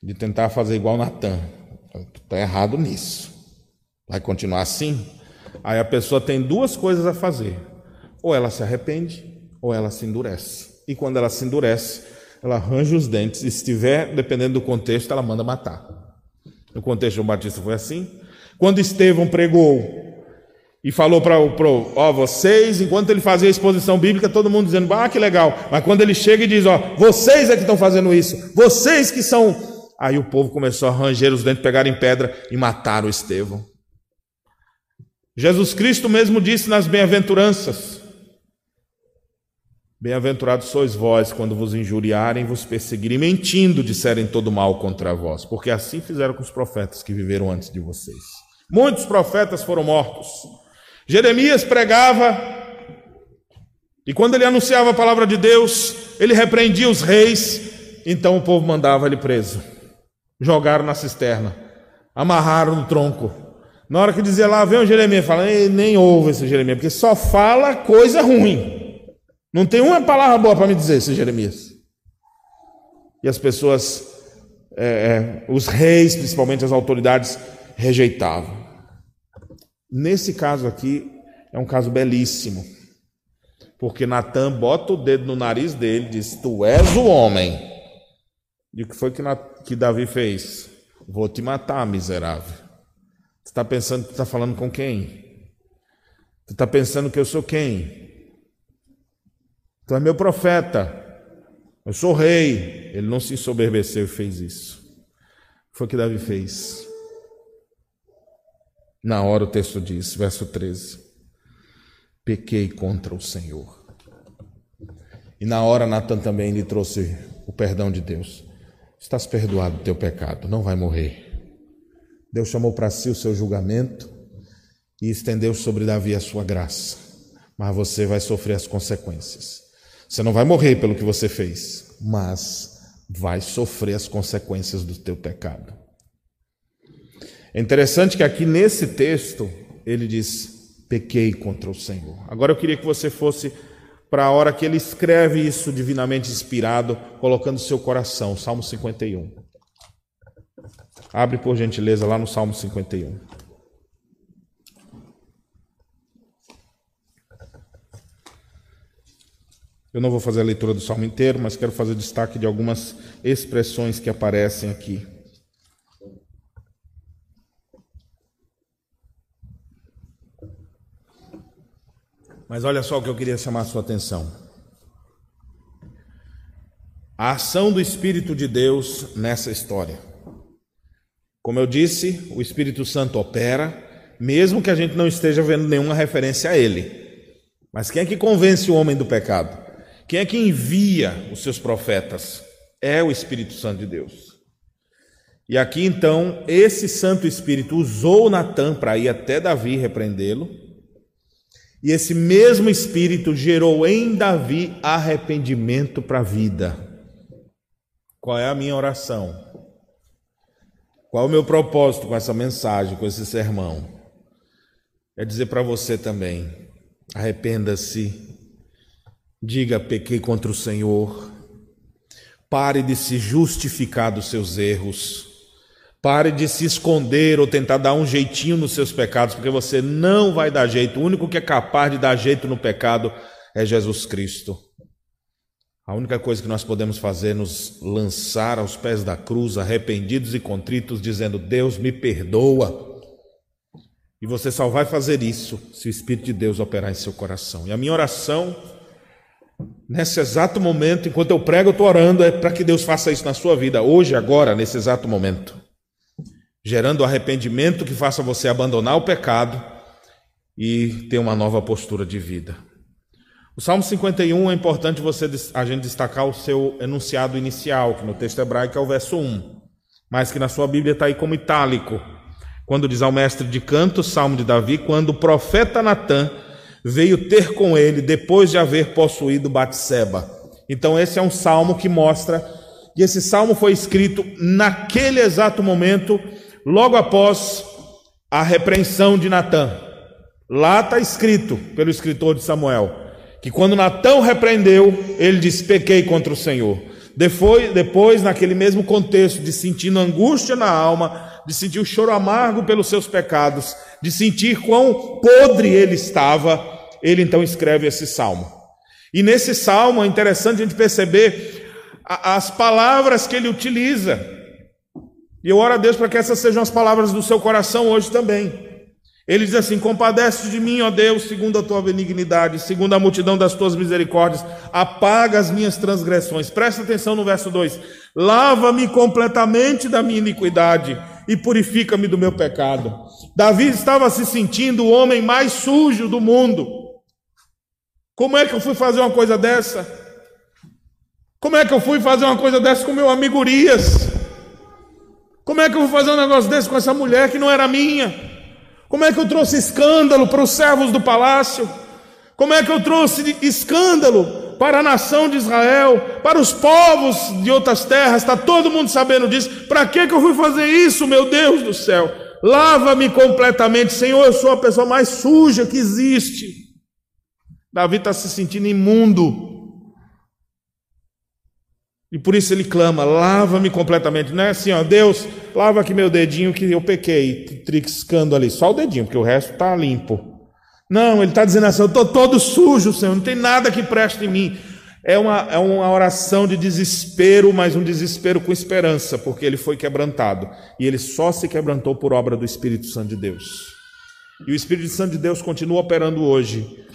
De tentar fazer igual Natan. Está errado nisso. Vai continuar assim? Aí a pessoa tem duas coisas a fazer: ou ela se arrepende, ou ela se endurece e quando ela se endurece, ela arranja os dentes, e se estiver, dependendo do contexto, ela manda matar. No contexto de João Batista foi assim. Quando Estevão pregou e falou para ó, vocês, enquanto ele fazia a exposição bíblica, todo mundo dizendo, ah, que legal. Mas quando ele chega e diz, ó, vocês é que estão fazendo isso, vocês que são. Aí o povo começou a ranger os dentes, pegarem pedra e mataram Estevão. Jesus Cristo mesmo disse nas bem-aventuranças: Bem-aventurados sois vós quando vos injuriarem, vos perseguirem, mentindo, disserem todo mal contra vós, porque assim fizeram com os profetas que viveram antes de vocês. Muitos profetas foram mortos. Jeremias pregava, e quando ele anunciava a palavra de Deus, ele repreendia os reis, então o povo mandava ele preso. Jogaram na cisterna, amarraram no tronco. Na hora que dizia lá, vem o Jeremias, fala, nem ouve esse Jeremias, porque só fala coisa ruim. Não tem uma palavra boa para me dizer, esse Jeremias. E as pessoas, é, é, os reis, principalmente as autoridades, rejeitavam. Nesse caso aqui, é um caso belíssimo. Porque Natan bota o dedo no nariz dele e diz: Tu és o homem. E o que foi que, que Davi fez? Vou te matar, miserável. Você está pensando que está falando com quem? Você está pensando que eu sou quem? Tu é meu profeta. Eu sou rei. Ele não se ensoberbeceu e fez isso. Foi o que Davi fez. Na hora o texto diz, verso 13: Pequei contra o Senhor. E na hora Natan também lhe trouxe o perdão de Deus. Estás perdoado do teu pecado, não vai morrer. Deus chamou para si o seu julgamento e estendeu sobre Davi a sua graça. Mas você vai sofrer as consequências. Você não vai morrer pelo que você fez, mas vai sofrer as consequências do teu pecado. É interessante que aqui nesse texto ele diz: pequei contra o Senhor. Agora eu queria que você fosse para a hora que ele escreve isso divinamente inspirado, colocando seu coração, Salmo 51. Abre por gentileza lá no Salmo 51. Eu não vou fazer a leitura do salmo inteiro, mas quero fazer destaque de algumas expressões que aparecem aqui. Mas olha só o que eu queria chamar a sua atenção. A ação do Espírito de Deus nessa história. Como eu disse, o Espírito Santo opera, mesmo que a gente não esteja vendo nenhuma referência a ele. Mas quem é que convence o homem do pecado? Quem é que envia os seus profetas? É o Espírito Santo de Deus. E aqui então, esse Santo Espírito usou Natan para ir até Davi repreendê-lo e esse mesmo Espírito gerou em Davi arrependimento para a vida. Qual é a minha oração? Qual é o meu propósito com essa mensagem, com esse sermão? É dizer para você também: arrependa-se, diga pequei contra o Senhor, pare de se justificar dos seus erros. Pare de se esconder ou tentar dar um jeitinho nos seus pecados, porque você não vai dar jeito. O único que é capaz de dar jeito no pecado é Jesus Cristo. A única coisa que nós podemos fazer é nos lançar aos pés da cruz, arrependidos e contritos, dizendo: Deus me perdoa. E você só vai fazer isso se o Espírito de Deus operar em seu coração. E a minha oração, nesse exato momento, enquanto eu prego, eu estou orando, é para que Deus faça isso na sua vida, hoje, agora, nesse exato momento. Gerando arrependimento que faça você abandonar o pecado e ter uma nova postura de vida. O Salmo 51 é importante você a gente destacar o seu enunciado inicial, que no texto hebraico é o verso 1, mas que na sua Bíblia está aí como itálico, quando diz ao mestre de canto, Salmo de Davi, quando o profeta Natã veio ter com ele depois de haver possuído Batseba. Então esse é um salmo que mostra e esse salmo foi escrito naquele exato momento logo após a repreensão de Natã. Lá está escrito pelo escritor de Samuel que quando Natã repreendeu, ele disse: Pequei contra o Senhor. Depois, depois, naquele mesmo contexto de sentindo angústia na alma, de sentir o choro amargo pelos seus pecados, de sentir quão podre ele estava, ele então escreve esse salmo. E nesse salmo é interessante a gente perceber as palavras que ele utiliza. E eu oro a Deus para que essas sejam as palavras do seu coração hoje também. Ele diz assim: Compadece de mim, ó Deus, segundo a tua benignidade, segundo a multidão das tuas misericórdias, apaga as minhas transgressões. Presta atenção no verso 2: Lava-me completamente da minha iniquidade e purifica-me do meu pecado. Davi estava se sentindo o homem mais sujo do mundo. Como é que eu fui fazer uma coisa dessa? Como é que eu fui fazer uma coisa dessa com meu amigo Urias? Como é que eu vou fazer um negócio desse com essa mulher que não era minha? Como é que eu trouxe escândalo para os servos do palácio? Como é que eu trouxe escândalo para a nação de Israel, para os povos de outras terras, está todo mundo sabendo disso. Para que, que eu fui fazer isso, meu Deus do céu? Lava-me completamente, Senhor, eu sou a pessoa mais suja que existe. Davi está se sentindo imundo. E por isso ele clama: lava-me completamente. Não é assim, ó, Deus, lava aqui meu dedinho que eu pequei, triscando ali. Só o dedinho, porque o resto está limpo. Não, ele está dizendo assim: eu estou todo sujo, Senhor, não tem nada que preste em mim. É uma, é uma oração de desespero, mas um desespero com esperança, porque ele foi quebrantado. E ele só se quebrantou por obra do Espírito Santo de Deus. E o Espírito Santo de Deus continua operando hoje,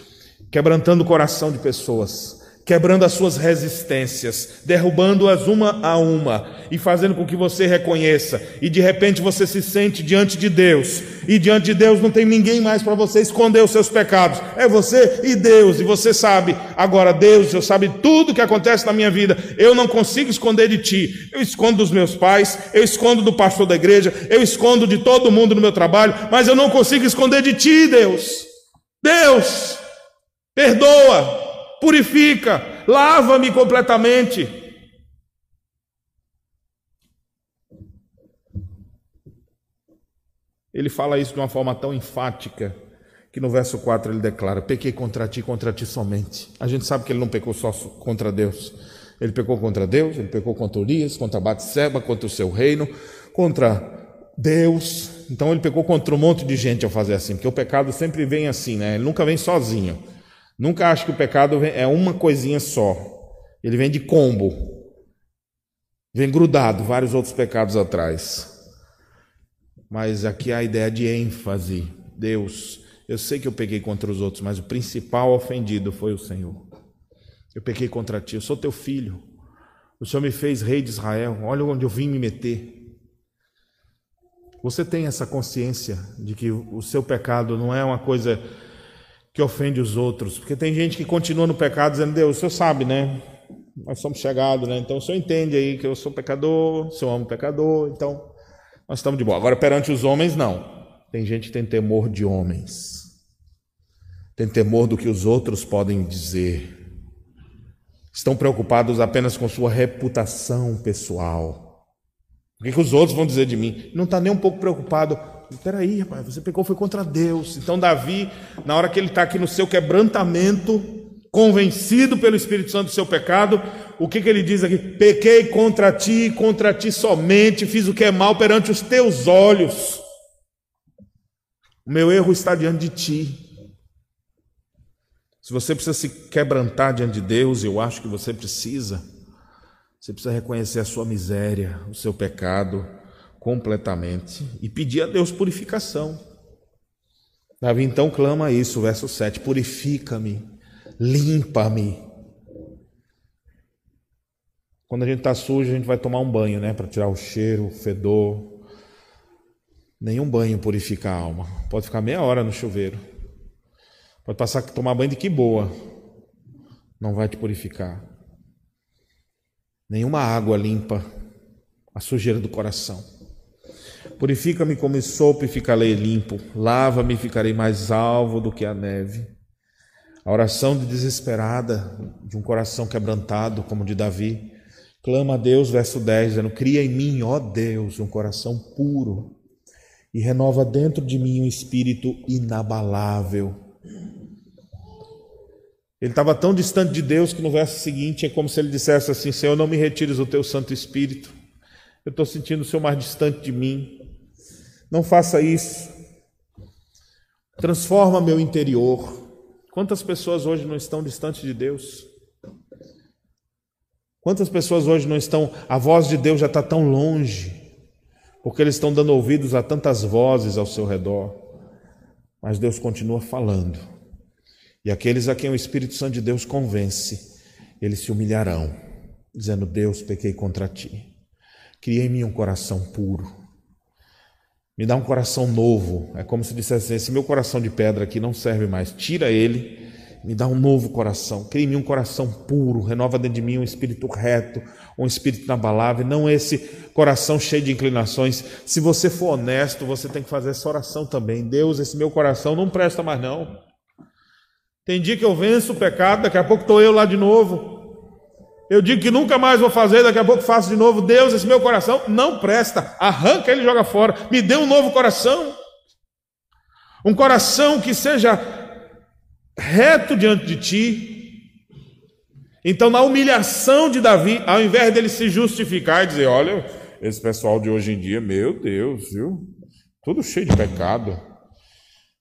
quebrantando o coração de pessoas quebrando as suas resistências, derrubando-as uma a uma e fazendo com que você reconheça. E de repente você se sente diante de Deus, e diante de Deus não tem ninguém mais para você esconder os seus pecados. É você e Deus, e você sabe. Agora, Deus, eu sabe tudo que acontece na minha vida. Eu não consigo esconder de ti. Eu escondo dos meus pais, eu escondo do pastor da igreja, eu escondo de todo mundo no meu trabalho, mas eu não consigo esconder de ti, Deus. Deus, perdoa purifica, lava-me completamente. Ele fala isso de uma forma tão enfática que no verso 4 ele declara: Pequei contra ti, contra ti somente. A gente sabe que ele não pecou só contra Deus. Ele pecou contra Deus, ele pecou contra Urias, contra Batseba, contra o seu reino, contra Deus. Então ele pecou contra um monte de gente ao fazer assim, porque o pecado sempre vem assim, né? Ele nunca vem sozinho. Nunca acho que o pecado é uma coisinha só. Ele vem de combo. Vem grudado vários outros pecados atrás. Mas aqui a ideia de ênfase. Deus, eu sei que eu peguei contra os outros, mas o principal ofendido foi o Senhor. Eu pequei contra ti, eu sou teu filho. O Senhor me fez rei de Israel. Olha onde eu vim me meter. Você tem essa consciência de que o seu pecado não é uma coisa que ofende os outros. Porque tem gente que continua no pecado dizendo, Deus, o senhor sabe, né? Nós somos chegados, né? Então o senhor entende aí que eu sou pecador, o senhor pecador, então nós estamos de boa. Agora, perante os homens, não. Tem gente que tem temor de homens. Tem temor do que os outros podem dizer. Estão preocupados apenas com sua reputação pessoal. O que, que os outros vão dizer de mim? Não está nem um pouco preocupado Peraí, rapaz, você pecou foi contra Deus. Então, Davi, na hora que ele está aqui no seu quebrantamento, convencido pelo Espírito Santo do seu pecado, o que, que ele diz aqui? Pequei contra ti, contra ti somente, fiz o que é mal perante os teus olhos. O meu erro está diante de ti. Se você precisa se quebrantar diante de Deus, eu acho que você precisa. Você precisa reconhecer a sua miséria, o seu pecado completamente e pedir a Deus purificação. Davi então clama isso, verso 7: Purifica-me, limpa-me. Quando a gente está sujo, a gente vai tomar um banho, né? Para tirar o cheiro, o fedor. Nenhum banho purifica a alma. Pode ficar meia hora no chuveiro. Pode passar que tomar banho de que boa. Não vai te purificar. Nenhuma água limpa a sujeira do coração. Purifica-me como sopa e ficarei limpo. Lava-me e ficarei mais alvo do que a neve. A oração de desesperada de um coração quebrantado, como de Davi, clama a Deus, verso 10, dizendo: Cria em mim, ó Deus, um coração puro e renova dentro de mim um espírito inabalável. Ele estava tão distante de Deus que no verso seguinte é como se ele dissesse assim: Senhor, não me retires o teu Santo Espírito. Eu estou sentindo o Senhor mais distante de mim. Não faça isso. Transforma meu interior. Quantas pessoas hoje não estão distantes de Deus? Quantas pessoas hoje não estão, a voz de Deus já está tão longe, porque eles estão dando ouvidos a tantas vozes ao seu redor, mas Deus continua falando, e aqueles a quem o Espírito Santo de Deus convence, eles se humilharão, dizendo: Deus, pequei contra ti, cria em mim um coração puro, me dá um coração novo. É como se dissesse: esse meu coração de pedra aqui não serve mais. Tira ele, me dá um novo coração. Cria em mim um coração puro. Renova dentro de mim um espírito reto, um espírito inabalável. Não esse coração cheio de inclinações. Se você for honesto, você tem que fazer essa oração também. Deus, esse meu coração não presta mais não. Tem dia que eu venço o pecado, daqui a pouco estou eu lá de novo. Eu digo que nunca mais vou fazer, daqui a pouco faço de novo. Deus, esse meu coração não presta. Arranca ele joga fora. Me dê um novo coração. Um coração que seja reto diante de ti. Então, na humilhação de Davi, ao invés dele se justificar e dizer: Olha, esse pessoal de hoje em dia, meu Deus, viu? Tudo cheio de pecado.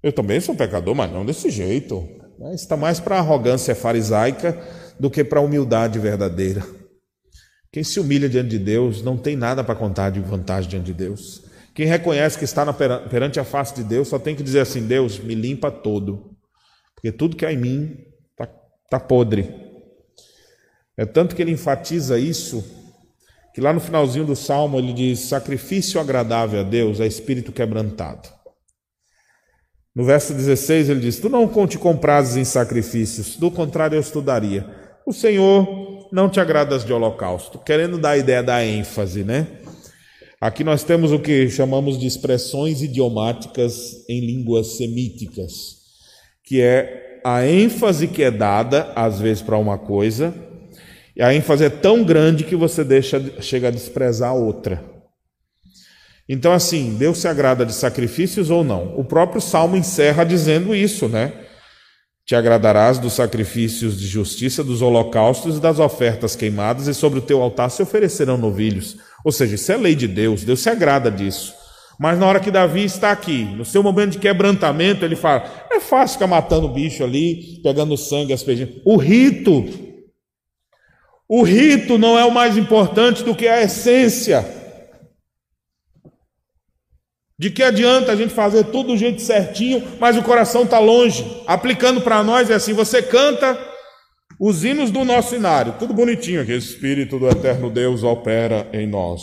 Eu também sou pecador, mas não desse jeito. Está mais para arrogância farisaica do que para a humildade verdadeira. Quem se humilha diante de Deus não tem nada para contar de vantagem diante de Deus. Quem reconhece que está perante a face de Deus só tem que dizer assim: Deus, me limpa todo, porque tudo que há em mim está tá podre. É tanto que ele enfatiza isso, que lá no finalzinho do salmo ele diz: sacrifício agradável a Deus é espírito quebrantado. No verso 16 ele diz: Tu não conte com prazes em sacrifícios, do contrário eu estudaria. O Senhor não te agradas de holocausto, querendo dar a ideia da ênfase, né? Aqui nós temos o que chamamos de expressões idiomáticas em línguas semíticas, que é a ênfase que é dada, às vezes, para uma coisa, e a ênfase é tão grande que você deixa, chega a desprezar a outra. Então, assim, Deus se agrada de sacrifícios ou não? O próprio Salmo encerra dizendo isso, né? Te agradarás dos sacrifícios de justiça, dos holocaustos e das ofertas queimadas, e sobre o teu altar se oferecerão novilhos. Ou seja, isso é lei de Deus, Deus se agrada disso. Mas na hora que Davi está aqui, no seu momento de quebrantamento, ele fala: é fácil ficar matando o bicho ali, pegando sangue, aspergindo. O rito, o rito não é o mais importante do que a essência. De que adianta a gente fazer tudo do jeito certinho, mas o coração está longe? Aplicando para nós é assim: você canta os hinos do nosso inário, tudo bonitinho aqui. Espírito do eterno Deus opera em nós.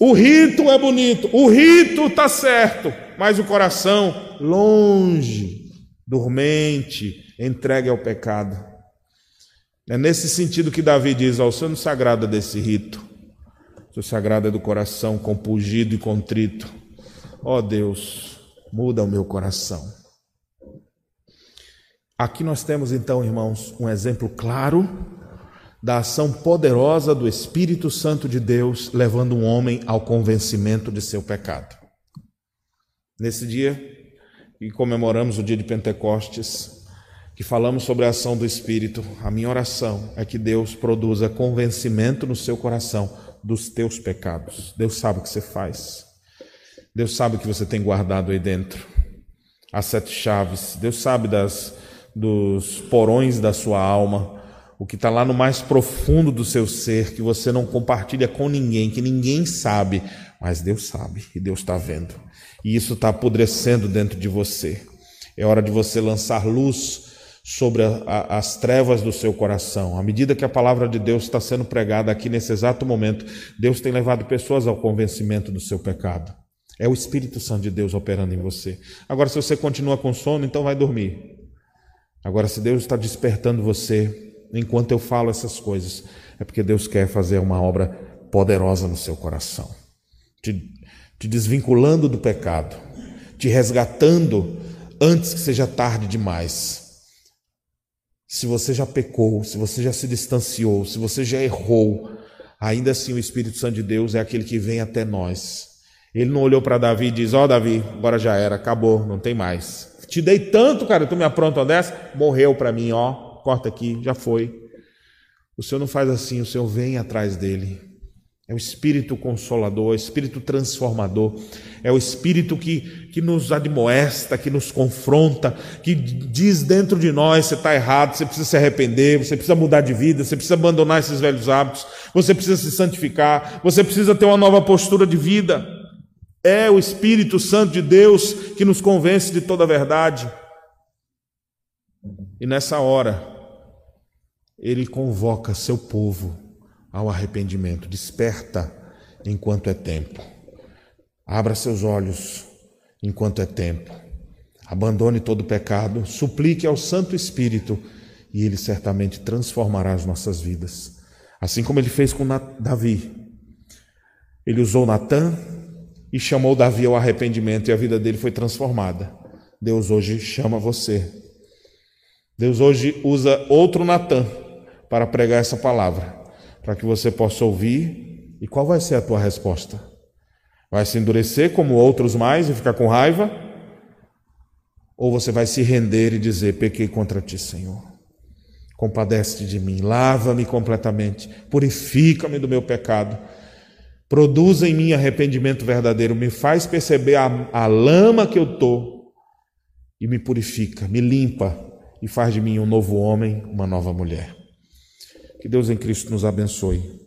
O rito é bonito, o rito está certo, mas o coração longe, dormente, entregue ao pecado. É nesse sentido que Davi diz: ao se agrada desse rito. Seu sagrado é do coração compungido e contrito. Ó oh Deus, muda o meu coração. Aqui nós temos então, irmãos, um exemplo claro da ação poderosa do Espírito Santo de Deus levando um homem ao convencimento de seu pecado. Nesse dia, e comemoramos o dia de Pentecostes, que falamos sobre a ação do Espírito, a minha oração é que Deus produza convencimento no seu coração dos teus pecados. Deus sabe o que você faz. Deus sabe o que você tem guardado aí dentro. As sete chaves. Deus sabe das, dos porões da sua alma. O que está lá no mais profundo do seu ser, que você não compartilha com ninguém, que ninguém sabe, mas Deus sabe e Deus está vendo. E isso está apodrecendo dentro de você. É hora de você lançar luz sobre a, a, as trevas do seu coração. À medida que a palavra de Deus está sendo pregada aqui nesse exato momento, Deus tem levado pessoas ao convencimento do seu pecado. É o Espírito Santo de Deus operando em você. Agora, se você continua com sono, então vai dormir. Agora, se Deus está despertando você enquanto eu falo essas coisas, é porque Deus quer fazer uma obra poderosa no seu coração, te, te desvinculando do pecado, te resgatando antes que seja tarde demais se você já pecou, se você já se distanciou, se você já errou, ainda assim o Espírito Santo de Deus é aquele que vem até nós. Ele não olhou para Davi e diz: Ó, oh, Davi, agora já era, acabou, não tem mais. Te dei tanto, cara, tu me apronta dessa? Morreu para mim, ó, corta aqui, já foi. O Senhor não faz assim, o Senhor vem atrás dele. É o Espírito Consolador, é o Espírito Transformador, é o Espírito que, que nos admoesta, que nos confronta, que diz dentro de nós: você está errado, você precisa se arrepender, você precisa mudar de vida, você precisa abandonar esses velhos hábitos, você precisa se santificar, você precisa ter uma nova postura de vida. É o Espírito Santo de Deus que nos convence de toda a verdade. E nessa hora, ele convoca seu povo ao arrependimento. Desperta enquanto é tempo. Abra seus olhos enquanto é tempo. Abandone todo pecado, suplique ao Santo Espírito e ele certamente transformará as nossas vidas. Assim como ele fez com Davi. Ele usou Natã e chamou Davi ao arrependimento e a vida dele foi transformada. Deus hoje chama você Deus hoje usa outro Natan para pregar essa palavra, para que você possa ouvir. E qual vai ser a tua resposta? Vai se endurecer como outros mais e ficar com raiva? Ou você vai se render e dizer: Pequei contra ti, Senhor. Compadece-te de mim, lava-me completamente, purifica-me do meu pecado, produza em mim arrependimento verdadeiro, me faz perceber a, a lama que eu estou e me purifica, me limpa e faz de mim um novo homem, uma nova mulher. Que Deus em Cristo nos abençoe.